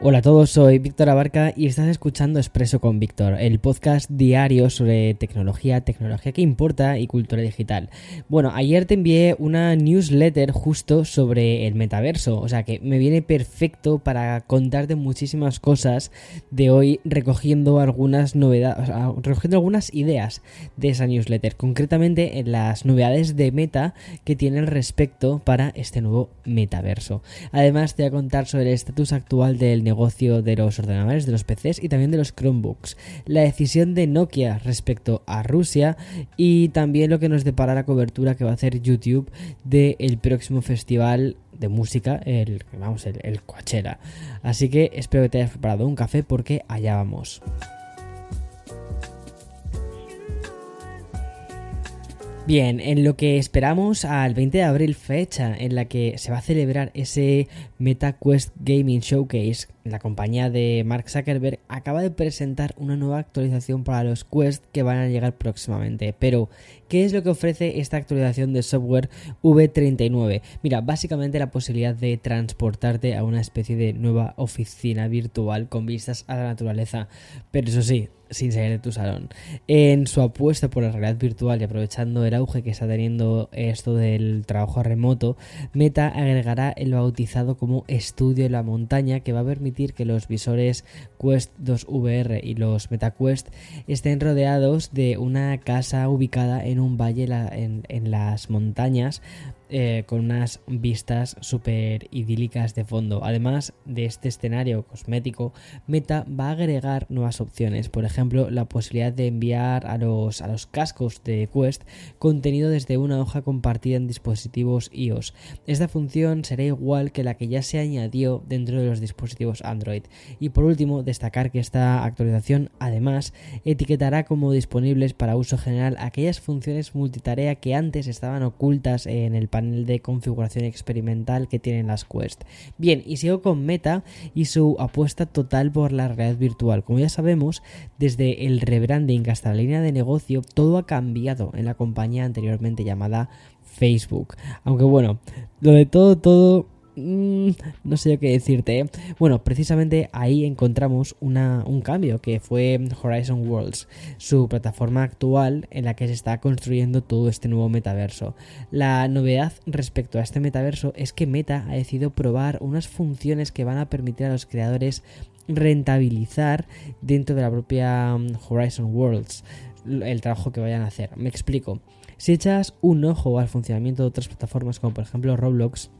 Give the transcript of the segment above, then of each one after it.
Hola a todos, soy Víctor Abarca y estás escuchando Expreso con Víctor, el podcast diario sobre tecnología, tecnología que importa y cultura digital. Bueno, ayer te envié una newsletter justo sobre el metaverso, o sea que me viene perfecto para contarte muchísimas cosas de hoy recogiendo algunas novedades, recogiendo algunas ideas de esa newsletter, concretamente en las novedades de Meta que tiene al respecto para este nuevo metaverso. Además te voy a contar sobre el estatus actual del negocio de los ordenadores, de los PCs y también de los Chromebooks. La decisión de Nokia respecto a Rusia y también lo que nos depara la cobertura que va a hacer YouTube del próximo festival de música, el, vamos, el, el Coachella. Así que espero que te hayas preparado un café porque allá vamos. Bien, en lo que esperamos al 20 de abril, fecha en la que se va a celebrar ese MetaQuest Gaming Showcase, la compañía de Mark Zuckerberg acaba de presentar una nueva actualización para los Quest que van a llegar próximamente. Pero, ¿qué es lo que ofrece esta actualización de software V39? Mira, básicamente la posibilidad de transportarte a una especie de nueva oficina virtual con vistas a la naturaleza. Pero eso sí, sin salir de tu salón. En su apuesta por la realidad virtual y aprovechando el auge que está teniendo esto del trabajo remoto, Meta agregará el bautizado como Estudio en la Montaña que va a permitir que los visores Quest 2 VR y los MetaQuest estén rodeados de una casa ubicada en un valle en, en las montañas eh, con unas vistas súper idílicas de fondo. Además de este escenario cosmético, Meta va a agregar nuevas opciones, por ejemplo, la posibilidad de enviar a los, a los cascos de Quest contenido desde una hoja compartida en dispositivos iOS. Esta función será igual que la que ya se añadió dentro de los dispositivos Android. Y por último, destacar que esta actualización además etiquetará como disponibles para uso general aquellas funciones multitarea que antes estaban ocultas en el panel de configuración experimental que tienen las Quest. Bien, y sigo con Meta y su apuesta total por la realidad virtual. Como ya sabemos, desde el rebranding hasta la línea de negocio, todo ha cambiado en la compañía anteriormente llamada Facebook. Aunque bueno, lo de todo, todo Mm, no sé qué decirte. ¿eh? Bueno, precisamente ahí encontramos un cambio que fue Horizon Worlds, su plataforma actual en la que se está construyendo todo este nuevo metaverso. La novedad respecto a este metaverso es que Meta ha decidido probar unas funciones que van a permitir a los creadores rentabilizar dentro de la propia mm, Horizon Worlds el trabajo que vayan a hacer. Me explico. Si echas un ojo al funcionamiento de otras plataformas como por ejemplo Roblox,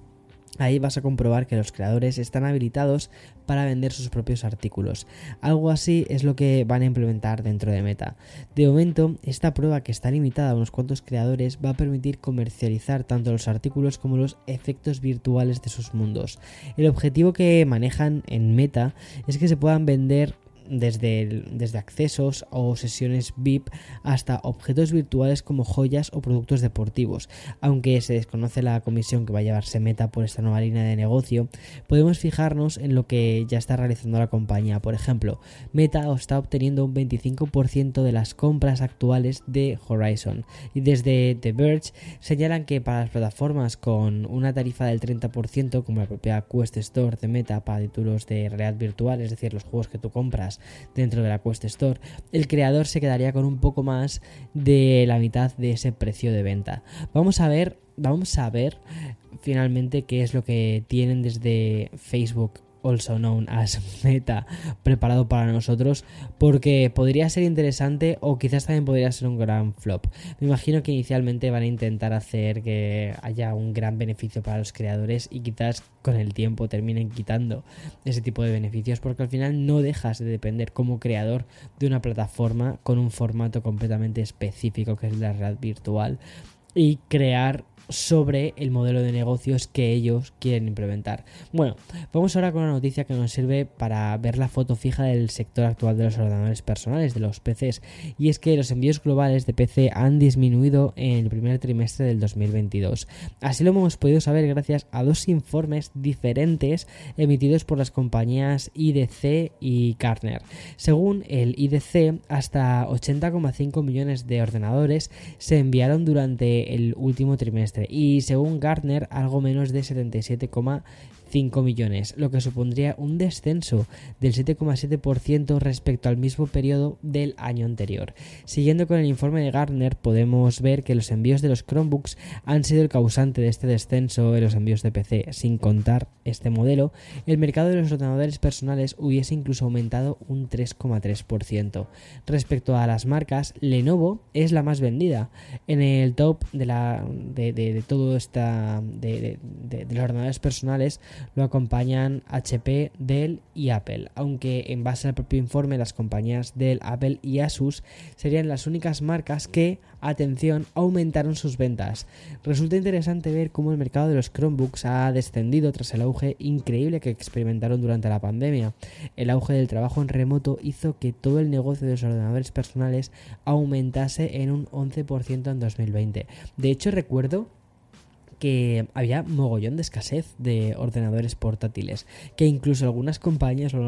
Ahí vas a comprobar que los creadores están habilitados para vender sus propios artículos. Algo así es lo que van a implementar dentro de Meta. De momento, esta prueba que está limitada a unos cuantos creadores va a permitir comercializar tanto los artículos como los efectos virtuales de sus mundos. El objetivo que manejan en Meta es que se puedan vender desde, desde accesos o sesiones VIP hasta objetos virtuales como joyas o productos deportivos. Aunque se desconoce la comisión que va a llevarse Meta por esta nueva línea de negocio, podemos fijarnos en lo que ya está realizando la compañía. Por ejemplo, Meta está obteniendo un 25% de las compras actuales de Horizon. Y desde The Verge señalan que para las plataformas con una tarifa del 30%, como la propia Quest Store de Meta para títulos de realidad virtual, es decir, los juegos que tú compras dentro de la Quest Store, el creador se quedaría con un poco más de la mitad de ese precio de venta. Vamos a ver, vamos a ver finalmente qué es lo que tienen desde Facebook also known as Meta, preparado para nosotros, porque podría ser interesante o quizás también podría ser un gran flop. Me imagino que inicialmente van a intentar hacer que haya un gran beneficio para los creadores y quizás con el tiempo terminen quitando ese tipo de beneficios, porque al final no dejas de depender como creador de una plataforma con un formato completamente específico que es la red virtual y crear sobre el modelo de negocios que ellos quieren implementar. Bueno, vamos ahora con una noticia que nos sirve para ver la foto fija del sector actual de los ordenadores personales, de los PCs, y es que los envíos globales de PC han disminuido en el primer trimestre del 2022. Así lo hemos podido saber gracias a dos informes diferentes emitidos por las compañías IDC y Gartner. Según el IDC, hasta 80,5 millones de ordenadores se enviaron durante el último trimestre y según Gartner algo menos de 77,5 5 millones, lo que supondría un descenso del 7,7% respecto al mismo periodo del año anterior. Siguiendo con el informe de Gartner, podemos ver que los envíos de los Chromebooks han sido el causante de este descenso en los envíos de PC. Sin contar este modelo, el mercado de los ordenadores personales hubiese incluso aumentado un 3,3%. Respecto a las marcas, Lenovo es la más vendida. En el top de, la, de, todo esta de, de los ordenadores personales lo acompañan HP, Dell y Apple, aunque en base al propio informe las compañías Dell, Apple y Asus serían las únicas marcas que, atención, aumentaron sus ventas. Resulta interesante ver cómo el mercado de los Chromebooks ha descendido tras el auge increíble que experimentaron durante la pandemia. El auge del trabajo en remoto hizo que todo el negocio de los ordenadores personales aumentase en un 11% en 2020. De hecho, recuerdo que había mogollón de escasez de ordenadores portátiles, que incluso algunas compañías o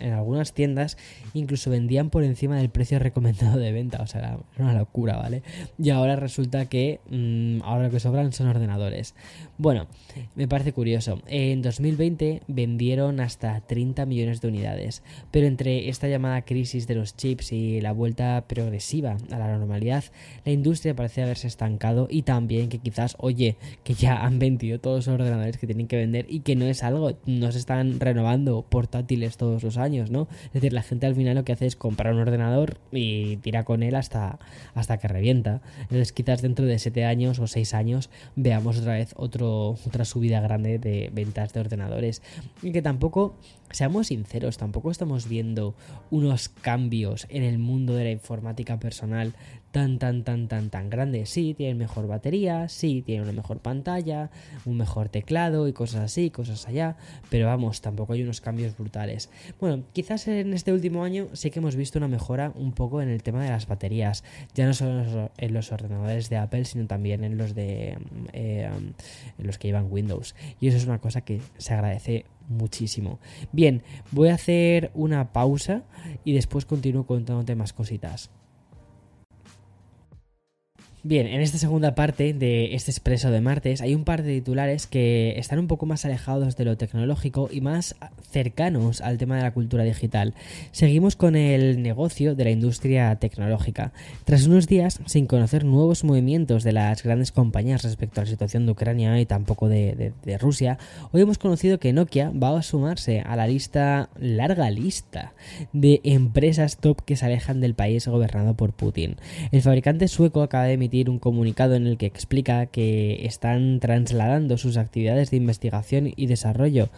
en, algunas tiendas incluso vendían por encima del precio recomendado de venta, o sea, era una locura, ¿vale? Y ahora resulta que mm, ahora lo que sobran son ordenadores. Bueno, me parece curioso, en 2020 vendieron hasta 30 millones de unidades, pero entre esta llamada crisis de los chips y la vuelta progresiva a la normalidad, la industria parece haberse estancado y también que quizás, oye, que ya han vendido todos los ordenadores que tienen que vender y que no es algo, no se están renovando portátiles todos los años, ¿no? Es decir, la gente al final lo que hace es comprar un ordenador y tira con él hasta, hasta que revienta. Entonces quizás dentro de 7 años o 6 años veamos otra vez otro, otra subida grande de ventas de ordenadores. Y que tampoco, seamos sinceros, tampoco estamos viendo unos cambios en el mundo de la informática personal tan, tan, tan, tan, tan grande. Sí, tienen mejor batería, sí, tienen una mejor pantalla, un mejor teclado y cosas así, cosas allá, pero vamos, tampoco hay unos cambios brutales. Bueno, quizás en este último año sí que hemos visto una mejora un poco en el tema de las baterías, ya no solo en los ordenadores de Apple, sino también en los de eh, en los que llevan Windows. Y eso es una cosa que se agradece muchísimo. Bien, voy a hacer una pausa y después continúo contándote más cositas. Bien, en esta segunda parte de este expreso de martes hay un par de titulares que están un poco más alejados de lo tecnológico y más cercanos al tema de la cultura digital. Seguimos con el negocio de la industria tecnológica. Tras unos días sin conocer nuevos movimientos de las grandes compañías respecto a la situación de Ucrania y tampoco de, Rusia, hoy hemos conocido que Nokia va a sumarse a la lista, larga lista, de empresas top que se alejan del país gobernado por Putin. El fabricante sueco acaba de un comunicado en el que explica que están trasladando sus actividades de investigación y desarrollo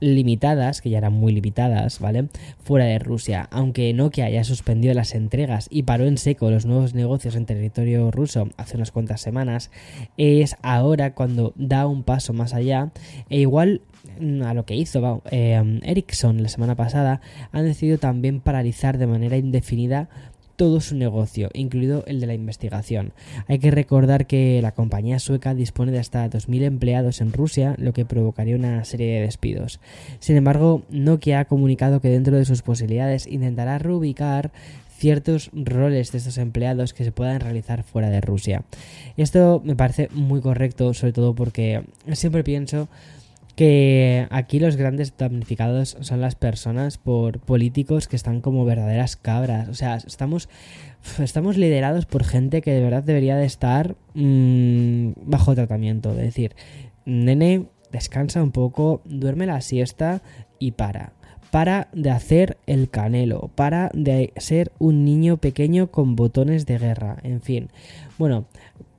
limitadas, que ya eran muy limitadas, ¿vale? Fuera de Rusia. Aunque Nokia ya suspendió las entregas y paró en seco los nuevos negocios en territorio ruso hace unas cuantas semanas, es ahora cuando da un paso más allá e igual mm, a lo que hizo eh, Ericsson la semana pasada, han decidido también paralizar de manera indefinida todo su negocio, incluido el de la investigación. Hay que recordar que la compañía sueca dispone de hasta 2.000 empleados en Rusia, lo que provocaría una serie de despidos. Sin embargo, Nokia ha comunicado que dentro de sus posibilidades intentará reubicar ciertos roles de estos empleados que se puedan realizar fuera de Rusia. Esto me parece muy correcto, sobre todo porque siempre pienso que aquí los grandes damnificados son las personas por políticos que están como verdaderas cabras. O sea, estamos, estamos liderados por gente que de verdad debería de estar mm, bajo tratamiento. Es decir, nene, descansa un poco, duerme la siesta y para. Para de hacer el canelo, para de ser un niño pequeño con botones de guerra, en fin. Bueno,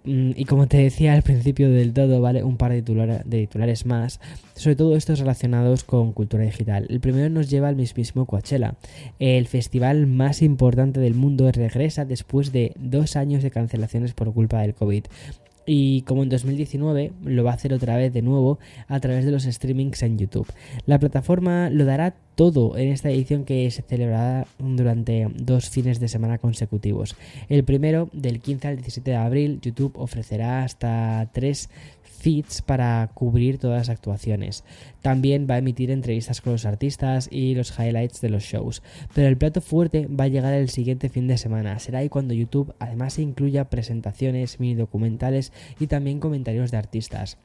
y como te decía al principio del todo, ¿vale? Un par de, de titulares más, sobre todo estos relacionados con cultura digital. El primero nos lleva al mismísimo Coachella. El festival más importante del mundo regresa después de dos años de cancelaciones por culpa del COVID y como en 2019 lo va a hacer otra vez de nuevo a través de los streamings en YouTube. La plataforma lo dará todo en esta edición que se celebrará durante dos fines de semana consecutivos. El primero, del 15 al 17 de abril, YouTube ofrecerá hasta tres feeds para cubrir todas las actuaciones. También va a emitir entrevistas con los artistas y los highlights de los shows. Pero el plato fuerte va a llegar el siguiente fin de semana. Será ahí cuando YouTube además incluya presentaciones, mini documentales y también comentarios de artistas.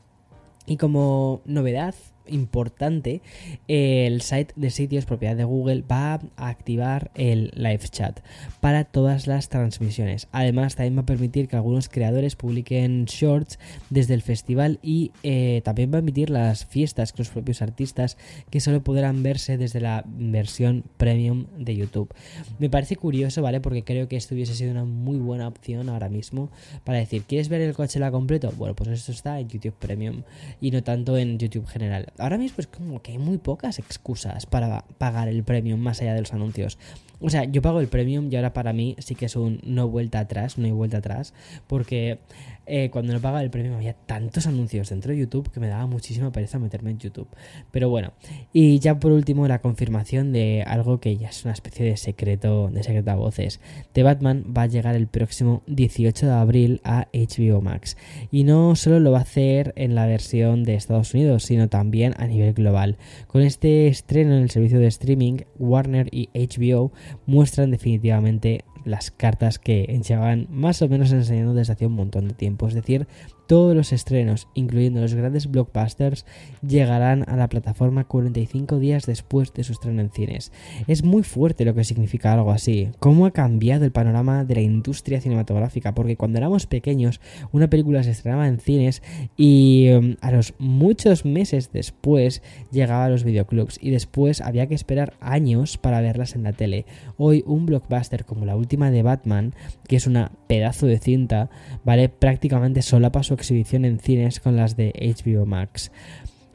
Y como novedad, importante, el site de sitios propiedad de Google va a activar el live chat para todas las transmisiones. Además, también va a permitir que algunos creadores publiquen shorts desde el festival y eh, también va a emitir las fiestas con los propios artistas que solo podrán verse desde la versión premium de YouTube. Me parece curioso, ¿vale? Porque creo que esto hubiese sido una muy buena opción ahora mismo para decir, ¿quieres ver el Coachella completo? Bueno, pues esto está en YouTube Premium y no tanto en YouTube general. Ahora mismo es como que hay muy pocas excusas para pagar el Premium más allá de los anuncios. O sea, yo pago el premium y ahora para mí sí que es un no vuelta atrás, no hay vuelta atrás, porque eh, cuando no pagaba el premium había tantos anuncios dentro de YouTube que me daba muchísima pereza meterme en YouTube. Pero bueno, y ya por último la confirmación de algo que ya es una especie de secreto, de secreta voces. The Batman va a llegar el próximo 18 de abril a HBO Max. Y no solo lo va a hacer en la versión de Estados Unidos, sino también a nivel global. Con este estreno en el servicio de streaming, Warner y HBO muestran definitivamente las cartas que llevaban más o menos enseñando desde hace un montón de tiempo. Es decir, todos los estrenos, incluyendo los grandes blockbusters, llegarán a la plataforma 45 días después de su estreno en cines. Es muy fuerte lo que significa algo así. ¿Cómo ha cambiado el panorama de la industria cinematográfica? Porque cuando éramos pequeños, una película se estrenaba en cines y um, a los muchos meses después llegaba a los videoclubs y después había que esperar años para verlas en la tele. Hoy un blockbuster como la última de Batman, que es una pedazo de cinta, vale prácticamente sola para su exhibición en cines con las de HBO Max.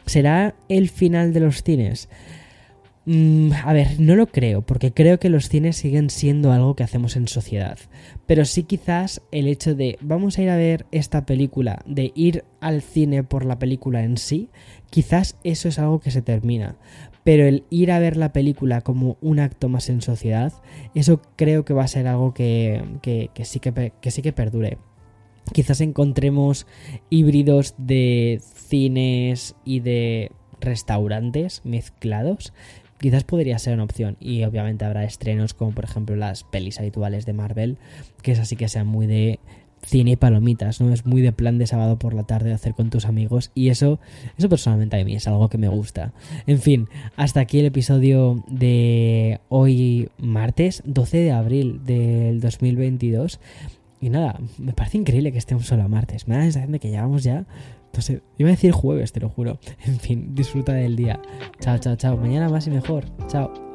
¿Será el final de los cines? Mm, a ver, no lo creo, porque creo que los cines siguen siendo algo que hacemos en sociedad. Pero sí quizás el hecho de vamos a ir a ver esta película, de ir al cine por la película en sí, quizás eso es algo que se termina. Pero el ir a ver la película como un acto más en sociedad, eso creo que va a ser algo que, sí, que, que sí que perdure. Quizás encontremos híbridos de cines y de restaurantes mezclados. Quizás podría ser una opción. Y obviamente habrá estrenos como por ejemplo las pelis habituales de Marvel, que es así que sean muy de cine y palomitas, ¿no? Es muy de plan de sábado por la tarde hacer con tus amigos y eso, eso personalmente a mí es algo que me gusta. En fin, hasta aquí el episodio de hoy martes 12 de abril del 2022. Y nada, me parece increíble que estemos solo a martes. Me da la sensación de que llevamos ya. Entonces, iba a decir jueves, te lo juro. En fin, disfruta del día. Chao, chao, chao. Mañana más y mejor. Chao.